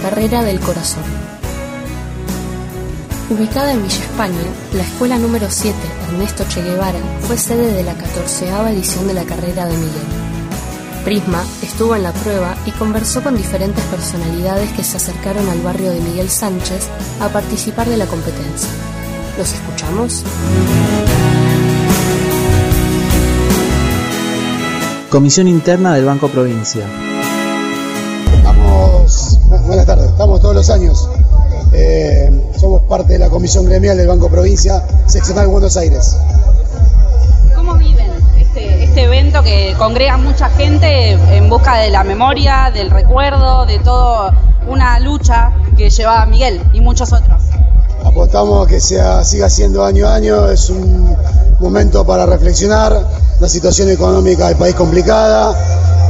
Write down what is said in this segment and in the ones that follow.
carrera del corazón. Ubicada en Villa España, la escuela número 7 Ernesto Che Guevara fue sede de la 14 edición de la carrera de Miguel. Prisma estuvo en la prueba y conversó con diferentes personalidades que se acercaron al barrio de Miguel Sánchez a participar de la competencia. ¿Los escuchamos? Comisión Interna del Banco Provincia. Buenas tardes, estamos todos los años. Eh, somos parte de la Comisión Gremial del Banco Provincia, seccional Buenos Aires. ¿Cómo viven este, este evento que congrega mucha gente en busca de la memoria, del recuerdo, de toda una lucha que llevaba Miguel y muchos otros? Apostamos a que sea, siga siendo año a año, es un momento para reflexionar, la situación económica del país complicada,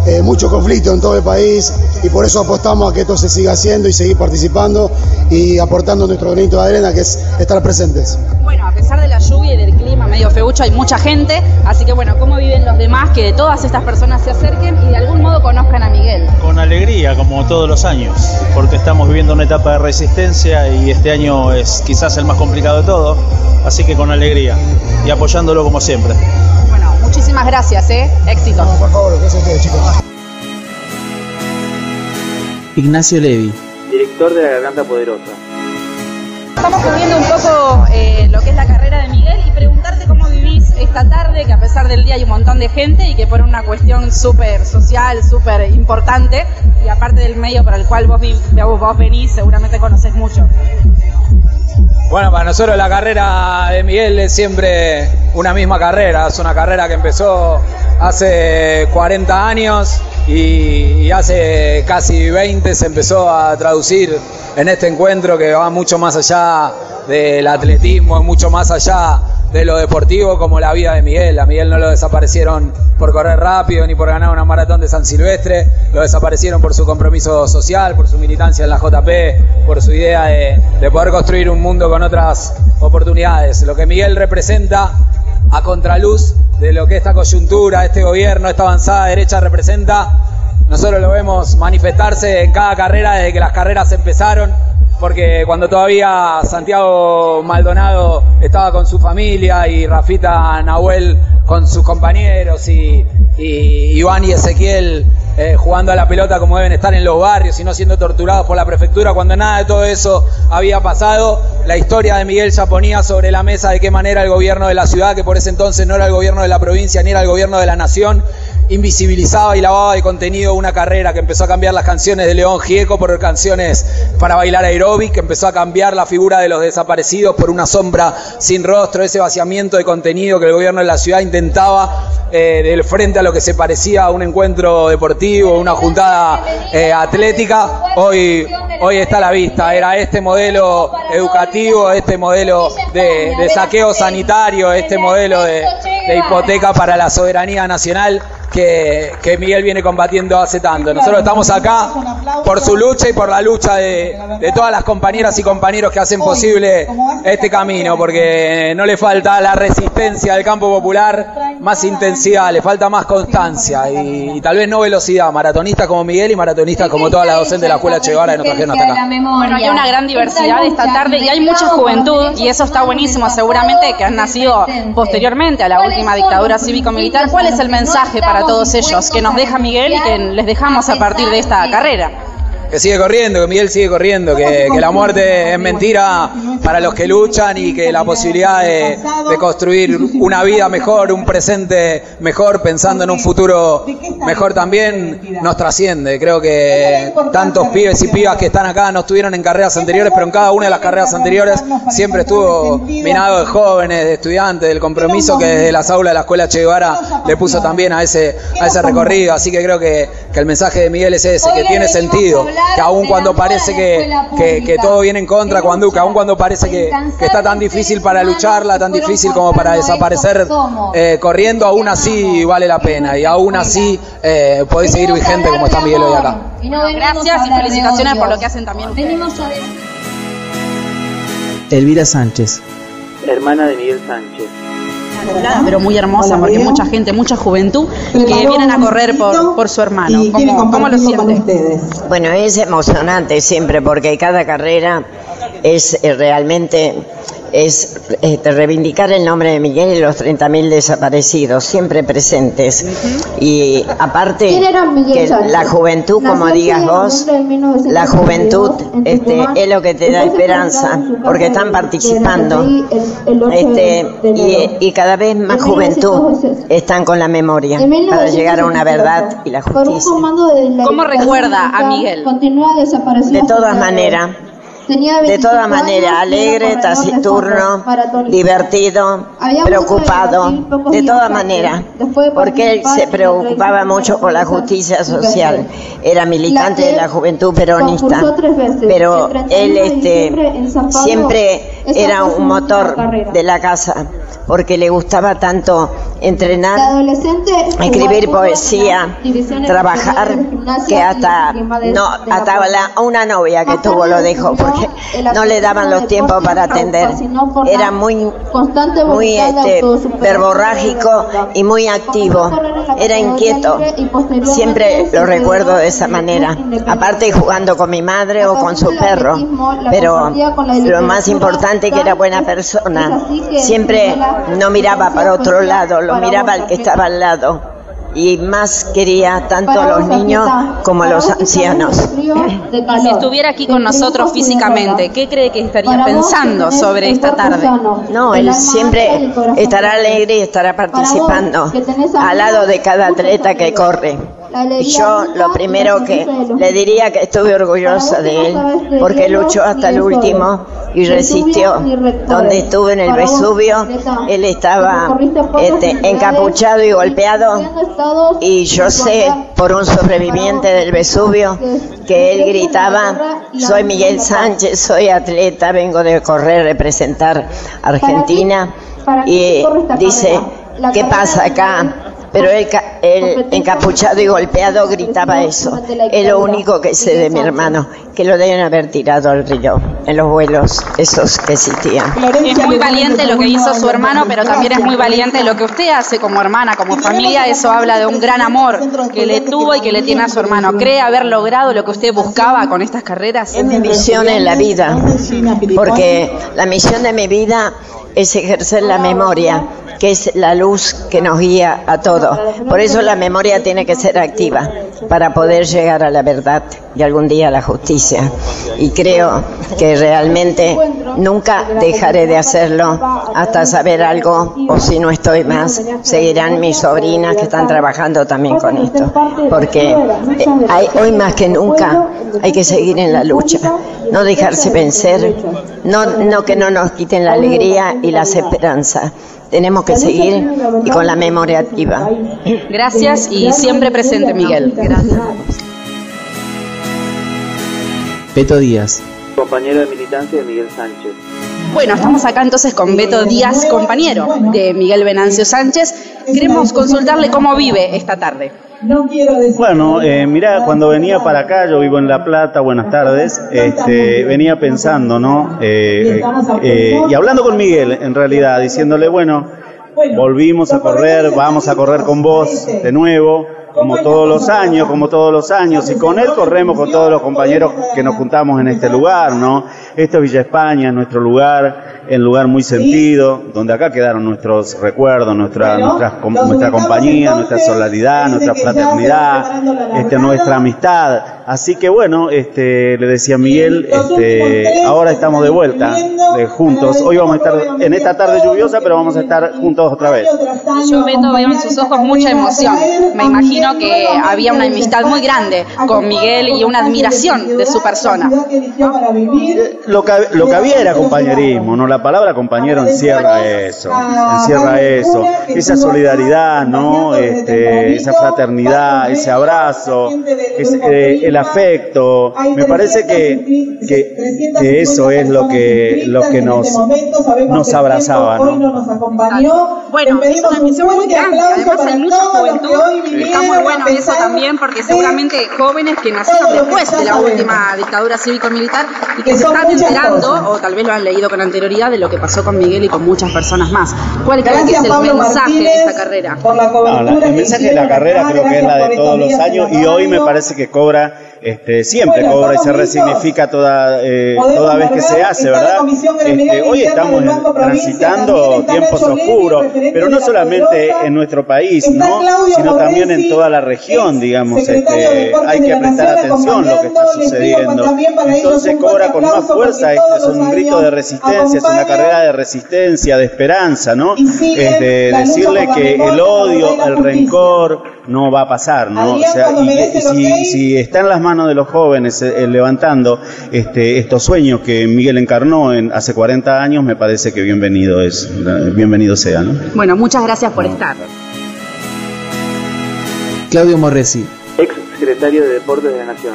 eh, mucho conflicto en todo el país y por eso apostamos a que esto se siga haciendo y seguir participando y aportando nuestro granito de arena que es estar presentes. Bueno, a pesar de la lluvia y del clima medio feucho hay mucha gente, así que bueno, ¿cómo viven los demás que todas estas personas se acerquen y de algún modo conozcan a Miguel? Con alegría, como todos los años, porque estamos viviendo una etapa de resistencia y este año es quizás el más complicado de todo, así que con alegría y apoyándolo como siempre. Muchísimas gracias, ¿eh? Éxito. por favor, gracias a ustedes, chicos. Ignacio Levi. Director de la Garganta Poderosa. Estamos cubriendo un poco eh, lo que es la carrera de Miguel y preguntarte cómo vivís esta tarde, que a pesar del día hay un montón de gente y que por una cuestión súper social, súper importante, y aparte del medio para el cual vos, vos venís, seguramente conoces mucho. Bueno, para nosotros la carrera de Miguel es siempre una misma carrera, es una carrera que empezó hace 40 años y, hace casi 20 se empezó a traducir en este encuentro que va mucho más allá del atletismo, mucho más allá de lo deportivo como la vida de Miguel. A Miguel no lo desaparecieron por correr rápido ni por ganar una maratón de San Silvestre, lo desaparecieron por su compromiso social, por su militancia en la JP, por su idea de, de poder construir un mundo con otras oportunidades. Lo que Miguel representa a contraluz de lo que esta coyuntura, este gobierno, esta avanzada derecha representa, nosotros lo vemos manifestarse en cada carrera desde que las carreras empezaron porque cuando todavía Santiago Maldonado estaba con su familia y Rafita Nahuel con sus compañeros y, Iván y Ezequiel eh, jugando a la pelota como deben estar en los barrios y no siendo torturados por la prefectura, cuando nada de todo eso había pasado, la historia de Miguel ya ponía sobre la mesa de qué manera el gobierno de la ciudad, que por ese entonces no era el gobierno de la provincia ni era el gobierno de la nación, invisibilizaba y lavaba de contenido una carrera que empezó a cambiar las canciones de León Gieco por canciones para bailar aeróbic, que empezó a cambiar la figura de los desaparecidos por una sombra sin rostro, ese vaciamiento de contenido que el gobierno de la ciudad intentaba eh, del frente a lo que se parecía a un encuentro deportivo, una juntada eh, atlética, hoy, hoy está a la vista. Era este modelo educativo, este modelo de, saqueo sanitario, este modelo de hipoteca para la soberanía nacional que, Miguel viene combatiendo hace tanto. Nosotros estamos acá por su lucha y por la lucha de, todas las compañeras y compañeros que hacen posible este camino, porque no le falta la resistencia del campo popular, más intensidad, le falta más constancia y, tal vez no velocidad. Maratonistas como Miguel y maratonistas como toda la docente de la Escuela Che Guevara que nos acá. Bueno, hay una gran diversidad esta tarde y hay mucha juventud y eso está buenísimo, seguramente que han nacido posteriormente a la última dictadura cívico-militar. ¿Cuál es el mensaje para todos ellos que nos deja Miguel y que les dejamos a partir de esta carrera que sigue corriendo, que Miguel sigue corriendo, que, la muerte es mentira para los que luchan y que la posibilidad de, construir una vida mejor, un presente mejor, pensando en un futuro mejor también, nos trasciende. Creo que tantos pibes y pibas que están acá no estuvieron en carreras anteriores, pero en cada una de las carreras anteriores siempre estuvo minado de jóvenes, de estudiantes, del compromiso que desde las aulas de la Escuela Che Guevara le puso también a ese, a ese recorrido. Así que creo que, que el mensaje de Miguel es ese, que tiene sentido que aun cuando parece que, todo viene en contra, cuando, que aun cuando parece que, está tan difícil para lucharla, tan difícil como para desaparecer eh, corriendo, aún así vale la pena y aún así eh, podéis seguir vigente como está Miguel hoy acá. Gracias y felicitaciones por lo que hacen también Elvira Sánchez. Hermana de Miguel Sánchez. Pero muy hermosa porque mucha gente, mucha juventud que vienen a correr por, por su hermano. ¿Cómo, cómo lo siente? Bueno, es emocionante siempre porque cada carrera es eh, realmente es este, reivindicar el nombre de Miguel y los 30.000 desaparecidos, siempre presentes. Y aparte, que la juventud, como digas vos, la juventud este, es lo que te da esperanza, porque están participando. Este, y, y cada vez más juventud están con la memoria para llegar a una verdad y la justicia. ¿Cómo recuerda a Miguel? De todas maneras. De todas maneras, alegre, taciturno, divertido, preocupado, de todas maneras, porque él se preocupaba mucho por la justicia social. Era militante de la juventud peronista, pero él este, siempre era un motor de la casa, porque le gustaba tanto entrenar, escribir poesía, trabajar, que hasta no hasta la, una novia que tuvo lo dejó porque no le daban los tiempos para atender. Era muy muy este, verborrágico y muy activo. Era inquieto. Siempre lo recuerdo de esa manera. Aparte jugando con mi madre o con su perro, pero lo más importante que era buena persona. Siempre no miraba para otro lado, lo miraba al que estaba al lado y más quería tanto a los niños como a los ancianos. Si estuviera aquí con nosotros físicamente, ¿qué cree que estaría pensando sobre esta tarde? No, él siempre estará alegre y estará participando al lado de cada atleta que corre. Yo lo primero que le diría que estuve orgullosa de él porque luchó hasta el último y resistió. Donde estuve en el Vesubio, él estaba este, encapuchado y golpeado. y yo sé por un sobreviviente del Vesubio que él gritaba, soy Miguel Sánchez, soy atleta, vengo de correr, representar Argentina y dice, ¿qué pasa acá? Pero él, encapuchado y golpeado gritaba eso. Es lo único que sé de mi hermano, que lo deben haber tirado al río, en los vuelos esos que existían. Es muy valiente lo que hizo su hermano, pero también es muy valiente lo que usted hace como hermana, como familia. Eso habla de un gran amor que le tuvo y que le tiene a su hermano. ¿Cree haber logrado lo que usted buscaba con estas carreras? Es mi misión en la vida, porque la misión de mi vida es ejercer la memoria que es la luz que nos guía a todos. Por eso la memoria tiene que ser activa para poder llegar a la verdad y algún día a la justicia. Y creo que realmente nunca dejaré de hacerlo hasta saber algo o si no estoy más, seguirán mis sobrinas que están trabajando también con esto. Porque eh, hoy más que nunca hay que seguir en la lucha, no dejarse vencer, no, no que no nos quiten la alegría y las esperanzas tenemos que seguir y con la memoria activa. Gracias y siempre presente, Miguel. Gracias. Beto Díaz. Compañero de militancia de Miguel Sánchez. Bueno, estamos acá entonces con Beto Díaz, compañero de Miguel Venancio Sánchez. Queremos consultarle cómo vive esta tarde. Bueno, eh, mira, cuando venía para acá, yo vivo en La Plata, buenas tardes, este, venía pensando, ¿no? Eh, eh, y hablando con Miguel, en realidad, diciéndole, bueno, volvimos a correr, vamos a correr con vos de nuevo como todos los años, como todos los años, y con él corremos con todos los compañeros que nos juntamos en este lugar, ¿no? Esto es Villa España, nuestro lugar, el lugar muy sentido, donde acá quedaron nuestros recuerdos, nuestra, nuestra, nuestra compañía, nuestra solidaridad, nuestra fraternidad, este, nuestra amistad. Así que bueno, este, le decía Miguel, este, ahora estamos de vuelta, de juntos. Hoy vamos a estar en esta tarde lluviosa, pero vamos a estar juntos otra vez. Yo veo en sus ojos mucha emoción. Me imagino que había una amistad muy grande con Miguel y una admiración de su persona. Lo que, lo que había era compañerismo, ¿no? La palabra compañero encierra eso, encierra eso, esa solidaridad, ¿no? Este, esa fraternidad, ese abrazo, ese, eh, el afecto. Me parece que, que, eso es lo que, lo que nos, nos abrazaba. ¿no? Bueno, es una misión muy grande. Además, hay mucha juventud. Está muy bueno eso también, porque seguramente jóvenes que nacieron después de la última dictadura cívico-militar y que se están enterando, o tal vez lo han leído con anterioridad, de lo que pasó con Miguel y con muchas personas más. ¿Cuál cree que es el mensaje de esta carrera? el mensaje de la carrera creo que es la de todos los años y hoy me parece que cobra este, siempre cobra y se resignifica toda, eh, toda vez que se hace, ¿verdad? Este, hoy estamos transitando tiempos oscuros, pero no solamente en nuestro país, ¿no? sino también en toda la región, digamos. Este, hay que prestar atención a lo que está sucediendo. Entonces cobra con más fuerza, este es un grito de resistencia, es una carrera de resistencia, de esperanza, ¿no? Es de decirle que el odio, el rencor no va a pasar, ¿no? O sea, y, si, si está en las manos de los jóvenes eh, eh, levantando este, estos sueños que Miguel encarnó en, hace 40 años, me parece que bienvenido es, bienvenido sea. ¿no? Bueno, muchas gracias por estar. Claudio Morresi, ex secretario de Deportes de la Nación.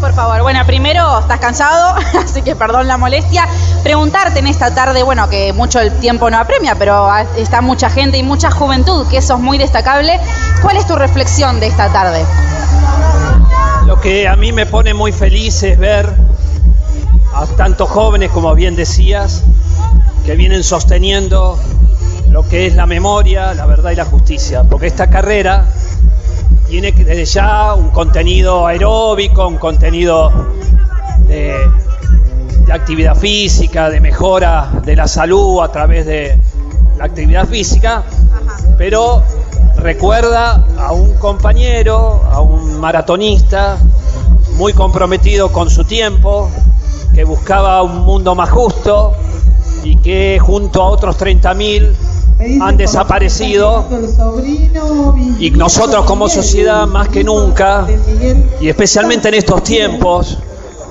Por favor, bueno, primero estás cansado, así que perdón la molestia. Preguntarte en esta tarde, bueno, que mucho el tiempo no apremia, pero está mucha gente y mucha juventud, que eso es muy destacable. ¿Cuál es tu reflexión de esta tarde? Lo que a mí me pone muy feliz es ver a tantos jóvenes, como bien decías, que vienen sosteniendo lo que es la memoria, la verdad y la justicia, porque esta carrera tiene desde ya un contenido aeróbico, un contenido de, de, actividad física, de mejora de la salud a través de la actividad física, pero recuerda a un compañero, a un maratonista muy comprometido con su tiempo, que buscaba un mundo más justo y que junto a otros 30.000 han desaparecido. y nosotros como sociedad más que nunca y especialmente en estos tiempos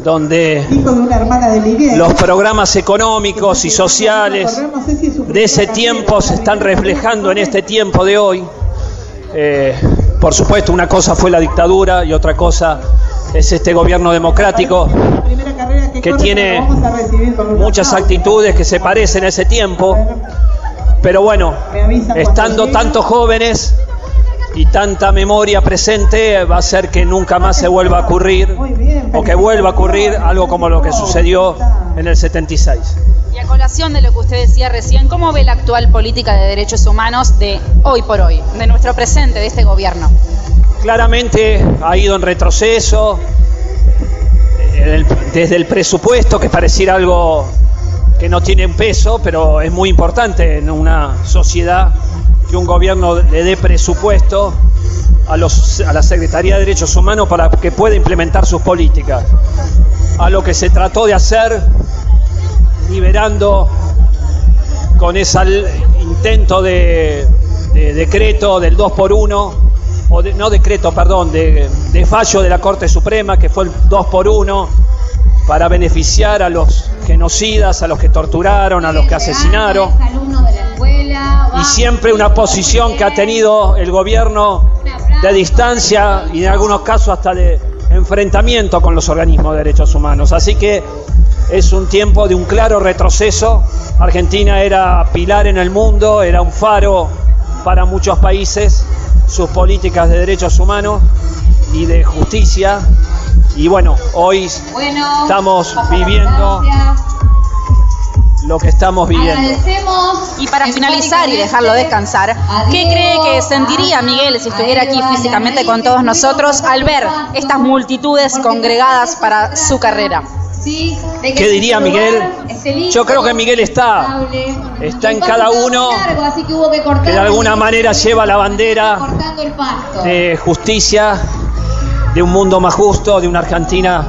donde los programas económicos y sociales de ese tiempo se están reflejando en este tiempo de hoy eh, por supuesto, una cosa fue la dictadura y otra cosa es este gobierno democrático que tiene muchas actitudes que se parecen a ese tiempo. Pero bueno, estando tantos jóvenes y tanta memoria presente, va a ser que nunca más se vuelva a ocurrir o que vuelva a ocurrir algo como lo que sucedió en el 76. Colación de lo que usted decía recién, ¿cómo ve la actual política de derechos humanos de hoy por hoy, de nuestro presente, de este gobierno? Claramente ha ido en retroceso, desde el presupuesto, que pareciera algo que no tiene peso, pero es muy importante en una sociedad que un gobierno le dé presupuesto a, a la Secretaría de Derechos Humanos para que pueda implementar sus políticas. A lo que se trató de hacer liberando con ese intento de, decreto del 2 por 1 o no decreto, perdón, de, fallo de la Corte Suprema, que fue el 2 por 1 para beneficiar a los genocidas, a los que torturaron, a los que asesinaron. Y siempre una posición que ha tenido el gobierno de distancia y en algunos casos hasta de enfrentamiento con los organismos de derechos humanos. Así que es un tiempo de un claro retroceso. Argentina era pilar en el mundo, era un faro para muchos países, sus políticas de derechos humanos y de justicia. Y bueno, hoy estamos viviendo lo que estamos viviendo. Y para finalizar y dejarlo descansar, ¿qué cree que sentiría Miguel si estuviera aquí físicamente con todos nosotros al ver estas multitudes congregadas para su carrera? ¿Qué diría Miguel? Yo creo que Miguel está, está en cada uno que de alguna manera lleva la bandera de justicia, de un mundo más justo, de una Argentina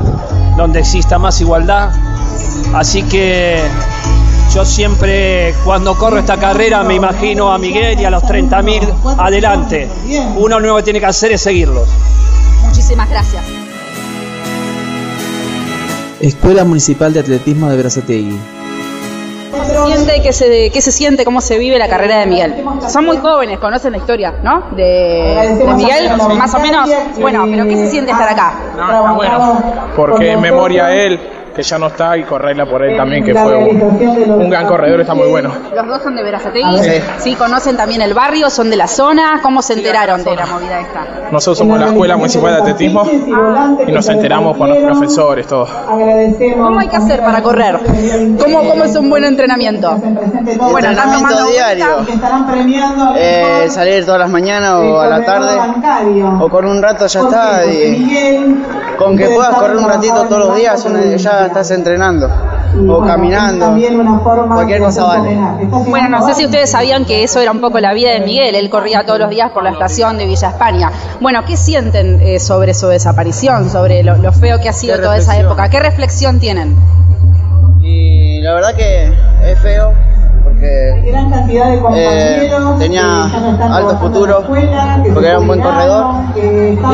donde exista más igualdad. Así que yo siempre cuando corro esta carrera me imagino a Miguel y a los 30.000 adelante. Uno lo único que tiene que hacer es seguirlos. Muchísimas gracias. Escuela Municipal de Atletismo de Brazategui. siente, qué se, qué se siente, cómo se vive la carrera de Miguel? Son muy jóvenes, conocen la historia, ¿no? De, de Miguel, más o menos. Bueno, pero ¿qué se siente estar acá? No, bueno, porque en memoria a él que ya no está y correrla por él también, que fue un, gran corredor, está muy bueno. ¿Los dos son de Verazategui? Sí. sí. ¿Conocen también el barrio? ¿Son de la zona? ¿Cómo se enteraron de la movida esta? Nosotros somos la Escuela Municipal de Atletismo y nos enteramos con los profesores, todo. ¿Cómo hay que hacer para correr? ¿Cómo, cómo es un buen entrenamiento? Bueno, entrenamiento diario. Eh, salir todas las mañanas o a la tarde o con un rato ya está. Y con que puedas correr un ratito todos los días ya estás entrenando o caminando, cualquier cosa vale. Bueno, no sé si ustedes sabían que eso era un poco la vida de Miguel, él corría todos los días por la estación de Villa España. Bueno, ¿qué sienten eh, sobre su desaparición, sobre lo, feo que ha sido toda esa época? ¿Qué reflexión tienen? Y la verdad que es feo, porque eh, tenía alto futuro, porque era un buen corredor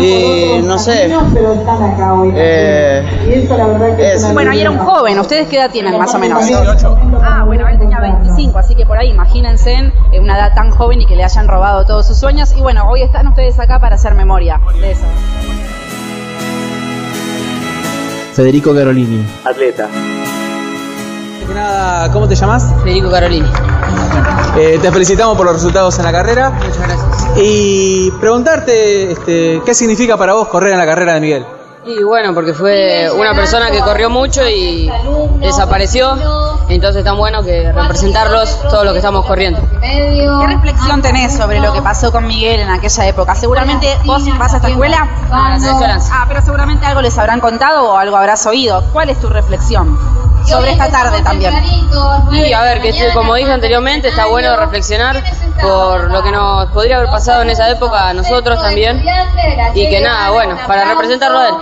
y no sé. Eh, bueno, ahí era un joven, ¿ustedes qué edad tienen más o menos? Ah, bueno, él tenía 25, así que por ahí imagínense en una edad tan joven y que le hayan robado todos sus sueños. Y bueno, hoy están ustedes acá para hacer memoria de eso. Federico Carolini. Atleta nada, ¿cómo te llamas? Federico Carolini. Eh, te felicitamos por los resultados en la carrera. Muchas gracias. Y preguntarte este, qué significa para vos correr en la carrera de Miguel. Y bueno, porque fue una persona que corrió mucho y desapareció, entonces es tan bueno que representarlos todos los que estamos corriendo. ¿Qué reflexión tenés sobre lo que pasó con Miguel en aquella época? Seguramente vos vas a esta escuela. Ah, pero seguramente algo les habrán contado o algo habrás oído. ¿Cuál es tu reflexión? Sobre esta tarde también. Y a ver, que como dije anteriormente, está bueno reflexionar por lo que nos podría haber pasado en esa época a nosotros también. Y que nada, bueno, para representarlo a él.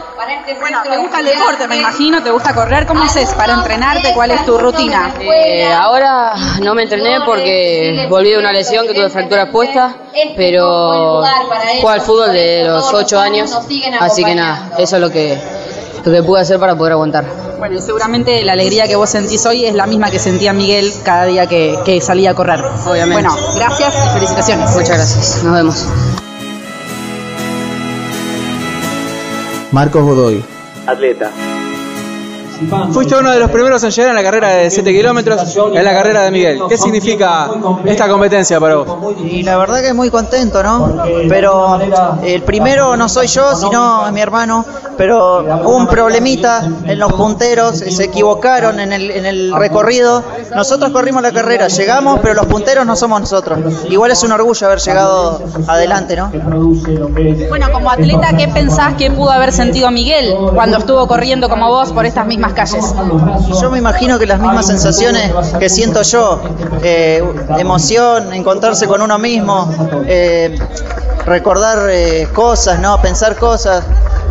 Bueno, te gusta el deporte, me imagino, te gusta correr. ¿Cómo haces para entrenarte? ¿Cuál es tu rutina? Eh, ahora no me entrené porque volví de una lesión que tuve fractura expuesta, pero juego al fútbol de los 8 años, así que nada, eso es lo que, lo que pude hacer para poder aguantar. Bueno, y seguramente la alegría que vos sentís hoy es la misma que sentía Miguel cada día que, salía a correr. Obviamente. Bueno, gracias y felicitaciones. Muchas gracias. Nos vemos. Marcos Godoy. Atleta. Fuiste uno de los primeros en llegar en la carrera de 7 kilómetros, en la carrera de Miguel. ¿Qué significa esta competencia para vos? Y la verdad que es muy contento, ¿no? Pero el primero no soy yo, sino mi hermano. Pero hubo un problemita en los punteros, se equivocaron en el, en el recorrido. Nosotros corrimos la carrera, llegamos, pero los punteros no somos nosotros. Igual es un orgullo haber llegado adelante, ¿no? Bueno, como atleta, ¿qué pensás que pudo haber sentido Miguel cuando estuvo corriendo como vos por estas mismas calles. Yo me imagino que las mismas sensaciones que siento yo, eh, emoción, encontrarse con uno mismo, eh, recordar eh, cosas, ¿no? pensar cosas.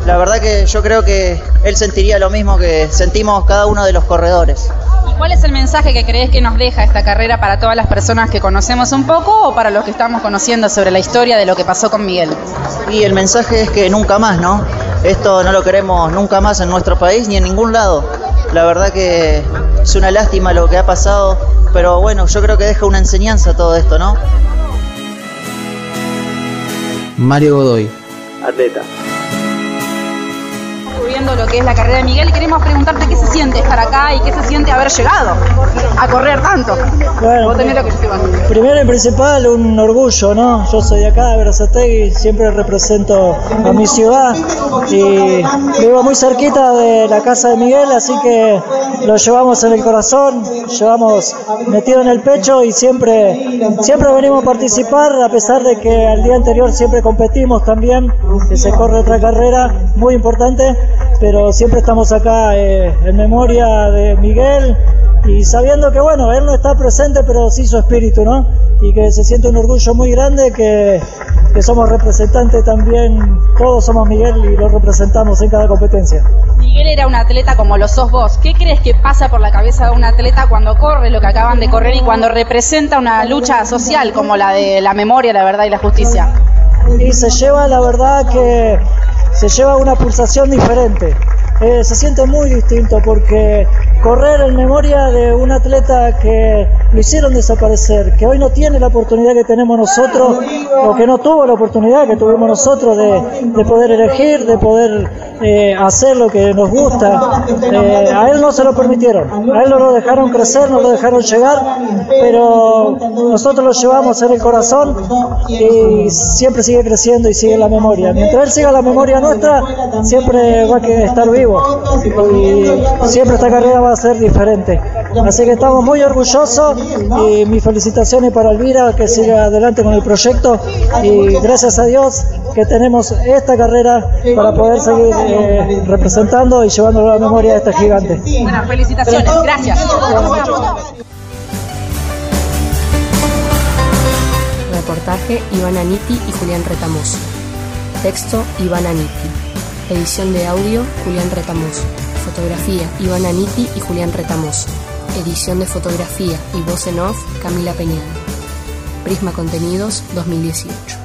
La verdad que yo creo que él sentiría lo mismo que sentimos cada uno de los corredores. ¿Cuál es el mensaje que crees que nos deja esta carrera para todas las personas que conocemos un poco o para los que estamos conociendo sobre la historia de lo que pasó con Miguel? Y el mensaje es que nunca más, ¿no? Esto no lo queremos nunca más en nuestro país ni en ningún lado. La verdad que es una lástima lo que ha pasado, pero bueno, yo creo que deja una enseñanza todo esto, ¿no? Mario Godoy. Atleta lo que es la carrera de Miguel y queremos preguntarte qué se siente estar acá y qué se siente haber llegado a correr tanto. Bueno, primero y principal un orgullo, ¿no? Yo soy de acá, de Berazategui, siempre represento a mi ciudad y vivo muy cerquita de la casa de Miguel, así que lo llevamos en el corazón, llevamos metido en el pecho y siempre, siempre venimos a participar, a pesar de que al día anterior siempre competimos también, que se corre otra carrera muy importante pero siempre estamos acá eh, en memoria de Miguel y sabiendo que bueno, él no está presente, pero sí su espíritu, ¿no? Y que se siente un orgullo muy grande que, que somos representantes también, todos somos Miguel y lo representamos en cada competencia. Miguel era un atleta como lo sos vos. ¿Qué crees que pasa por la cabeza de un atleta cuando corre lo que acaban de correr y cuando representa una lucha social como la de la memoria, la verdad y la justicia? Y se lleva la verdad que se lleva una pulsación diferente. Eh, se siente muy distinto porque correr en memoria de un atleta que lo hicieron desaparecer, que hoy no tiene la oportunidad que tenemos nosotros, o que no tuvo la oportunidad que tuvimos nosotros de, poder elegir, de poder eh, hacer lo que nos gusta. Eh, a él no se lo permitieron, a él no lo dejaron crecer, no lo dejaron llegar, pero nosotros lo llevamos en el corazón y siempre sigue creciendo y sigue en la memoria. Mientras él siga la memoria nuestra, siempre va a estar vivo y siempre esta carrera va a ser diferente. Así que estamos muy orgullosos y mis felicitaciones para Elvira que siga adelante con el proyecto y gracias a Dios que tenemos esta carrera para poder seguir eh, representando y llevando la memoria de este gigante. Bueno, felicitaciones, gracias. Reportaje Iván Aniti y Julián Retamoso. Texto Iván Aniti. Edición de audio Julián Retamoso. Fotografía Iván Aniti y Julián Retamoso. Edición de fotografía y voz en off Camila Peñal. Prisma Contenidos 2018.